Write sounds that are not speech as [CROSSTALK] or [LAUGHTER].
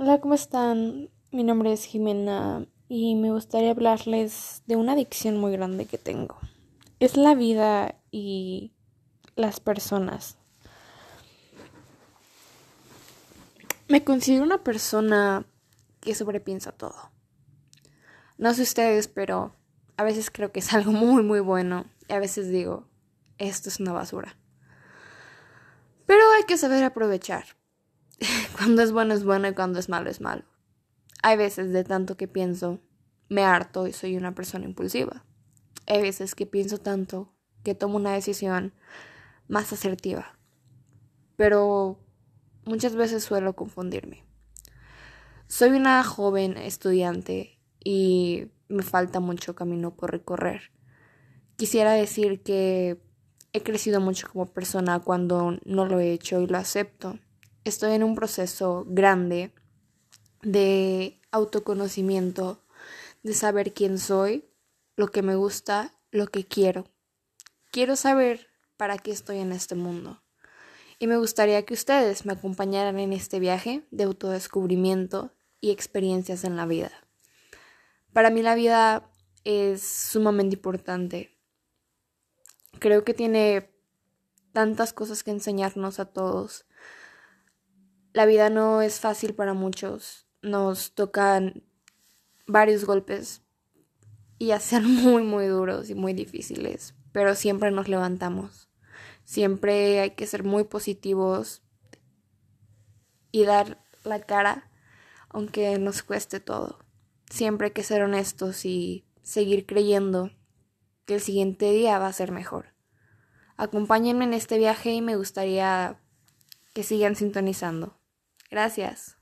Hola, ¿cómo están? Mi nombre es Jimena y me gustaría hablarles de una adicción muy grande que tengo. Es la vida y las personas. Me considero una persona que sobrepiensa todo. No sé ustedes, pero a veces creo que es algo muy, muy bueno y a veces digo, esto es una basura. Pero hay que saber aprovechar. [LAUGHS] cuando es bueno es bueno y cuando es malo es malo. Hay veces de tanto que pienso, me harto y soy una persona impulsiva. Hay veces que pienso tanto que tomo una decisión más asertiva. Pero muchas veces suelo confundirme. Soy una joven estudiante y me falta mucho camino por recorrer. Quisiera decir que he crecido mucho como persona cuando no lo he hecho y lo acepto estoy en un proceso grande de autoconocimiento, de saber quién soy, lo que me gusta, lo que quiero. Quiero saber para qué estoy en este mundo. Y me gustaría que ustedes me acompañaran en este viaje de autodescubrimiento y experiencias en la vida. Para mí la vida es sumamente importante. Creo que tiene tantas cosas que enseñarnos a todos la vida no es fácil para muchos. Nos tocan varios golpes y a ser [LAUGHS] muy, muy duros y muy difíciles, pero siempre nos levantamos. Siempre hay que ser muy positivos y dar la cara, aunque nos cueste todo. Siempre hay que ser honestos y seguir creyendo que el siguiente día va a ser mejor. Acompáñenme en este viaje y me gustaría que sigan sintonizando. Gracias.